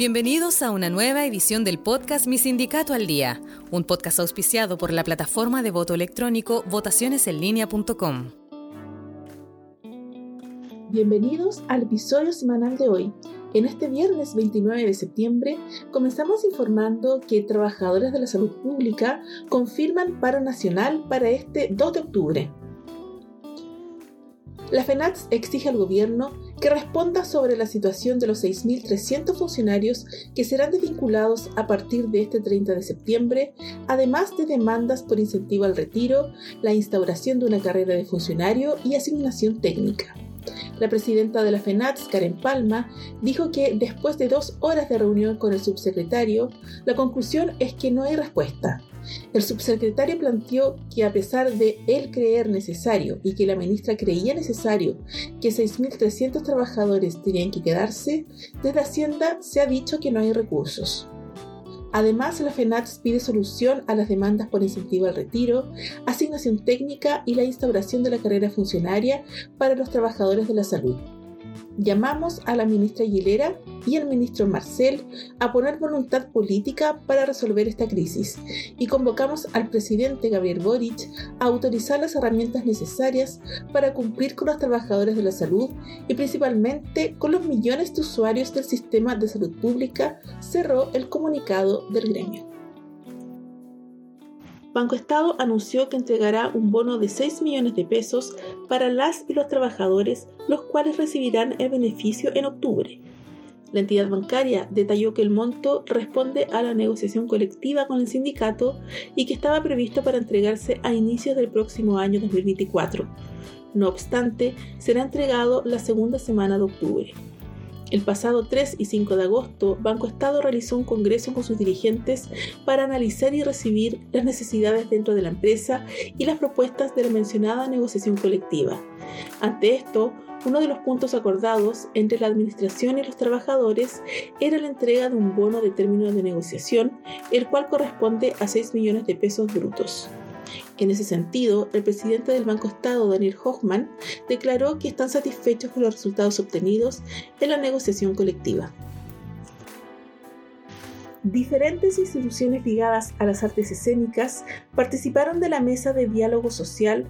Bienvenidos a una nueva edición del podcast Mi Sindicato al Día, un podcast auspiciado por la plataforma de voto electrónico votacionesenlinea.com. Bienvenidos al episodio semanal de hoy. En este viernes 29 de septiembre comenzamos informando que trabajadores de la salud pública confirman paro nacional para este 2 de octubre. La FENATS exige al gobierno que responda sobre la situación de los 6.300 funcionarios que serán desvinculados a partir de este 30 de septiembre, además de demandas por incentivo al retiro, la instauración de una carrera de funcionario y asignación técnica. La presidenta de la FENATS, Karen Palma, dijo que después de dos horas de reunión con el subsecretario, la conclusión es que no hay respuesta. El subsecretario planteó que a pesar de él creer necesario y que la ministra creía necesario que 6.300 trabajadores tenían que quedarse, desde Hacienda se ha dicho que no hay recursos. Además, la FENATS pide solución a las demandas por incentivo al retiro, asignación técnica y la instauración de la carrera funcionaria para los trabajadores de la salud. Llamamos a la ministra Aguilera y al ministro Marcel a poner voluntad política para resolver esta crisis y convocamos al presidente Gabriel Boric a autorizar las herramientas necesarias para cumplir con los trabajadores de la salud y principalmente con los millones de usuarios del sistema de salud pública, cerró el comunicado del gremio. Banco Estado anunció que entregará un bono de 6 millones de pesos para las y los trabajadores, los cuales recibirán el beneficio en octubre. La entidad bancaria detalló que el monto responde a la negociación colectiva con el sindicato y que estaba previsto para entregarse a inicios del próximo año 2024. No obstante, será entregado la segunda semana de octubre. El pasado 3 y 5 de agosto, Banco Estado realizó un congreso con sus dirigentes para analizar y recibir las necesidades dentro de la empresa y las propuestas de la mencionada negociación colectiva. Ante esto, uno de los puntos acordados entre la administración y los trabajadores era la entrega de un bono de término de negociación, el cual corresponde a 6 millones de pesos brutos. En ese sentido, el presidente del Banco Estado, Daniel Hochman, declaró que están satisfechos con los resultados obtenidos en la negociación colectiva. Diferentes instituciones ligadas a las artes escénicas participaron de la mesa de diálogo social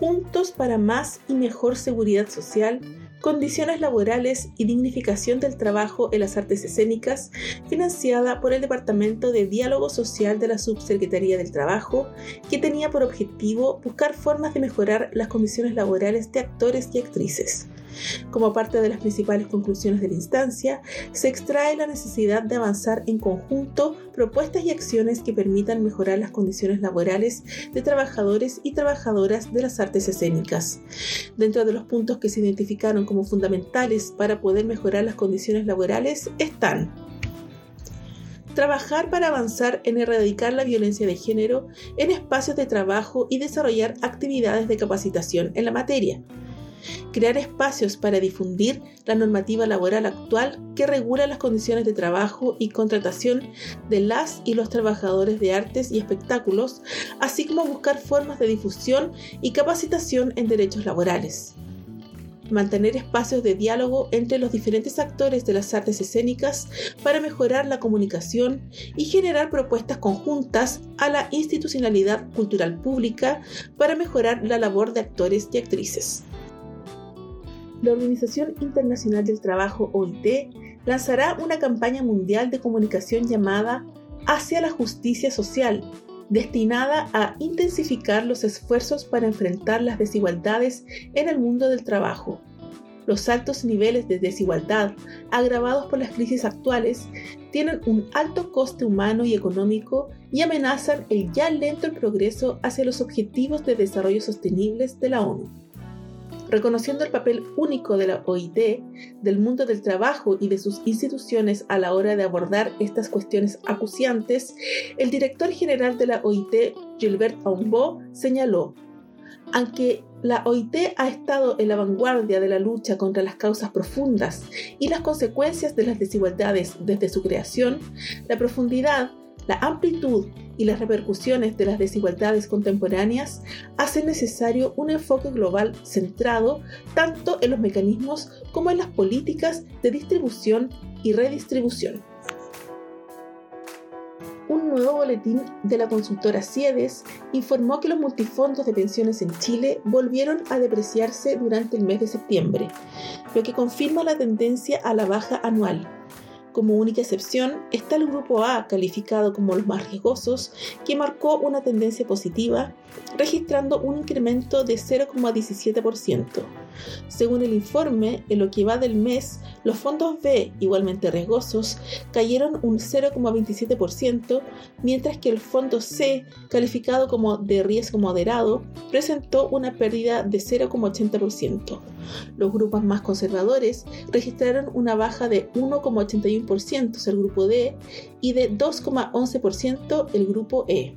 Juntos para más y mejor seguridad social Condiciones laborales y dignificación del trabajo en las artes escénicas, financiada por el Departamento de Diálogo Social de la Subsecretaría del Trabajo, que tenía por objetivo buscar formas de mejorar las condiciones laborales de actores y actrices. Como parte de las principales conclusiones de la instancia, se extrae la necesidad de avanzar en conjunto propuestas y acciones que permitan mejorar las condiciones laborales de trabajadores y trabajadoras de las artes escénicas. Dentro de los puntos que se identificaron como fundamentales para poder mejorar las condiciones laborales están trabajar para avanzar en erradicar la violencia de género en espacios de trabajo y desarrollar actividades de capacitación en la materia crear espacios para difundir la normativa laboral actual que regula las condiciones de trabajo y contratación de las y los trabajadores de artes y espectáculos, así como buscar formas de difusión y capacitación en derechos laborales. Mantener espacios de diálogo entre los diferentes actores de las artes escénicas para mejorar la comunicación y generar propuestas conjuntas a la institucionalidad cultural pública para mejorar la labor de actores y actrices la Organización Internacional del Trabajo, OIT, lanzará una campaña mundial de comunicación llamada Hacia la Justicia Social, destinada a intensificar los esfuerzos para enfrentar las desigualdades en el mundo del trabajo. Los altos niveles de desigualdad, agravados por las crisis actuales, tienen un alto coste humano y económico y amenazan el ya lento progreso hacia los objetivos de desarrollo sostenibles de la ONU reconociendo el papel único de la OIT, del mundo del trabajo y de sus instituciones a la hora de abordar estas cuestiones acuciantes, el director general de la OIT, Gilbert Aumbo, señaló, aunque la OIT ha estado en la vanguardia de la lucha contra las causas profundas y las consecuencias de las desigualdades desde su creación, la profundidad la amplitud y las repercusiones de las desigualdades contemporáneas hacen necesario un enfoque global centrado tanto en los mecanismos como en las políticas de distribución y redistribución. un nuevo boletín de la consultora CIEDES informó que los multifondos de pensiones en Chile volvieron a depreciarse durante el mes de septiembre, lo que confirma la tendencia a la baja anual. Como única excepción está el grupo A, calificado como los más riesgosos, que marcó una tendencia positiva, registrando un incremento de 0,17%. Según el informe, en lo que va del mes, los fondos B, igualmente riesgosos, cayeron un 0,27%, mientras que el fondo C, calificado como de riesgo moderado, presentó una pérdida de 0,80%. Los grupos más conservadores registraron una baja de 1,81% el grupo D y de 2,11% el grupo E.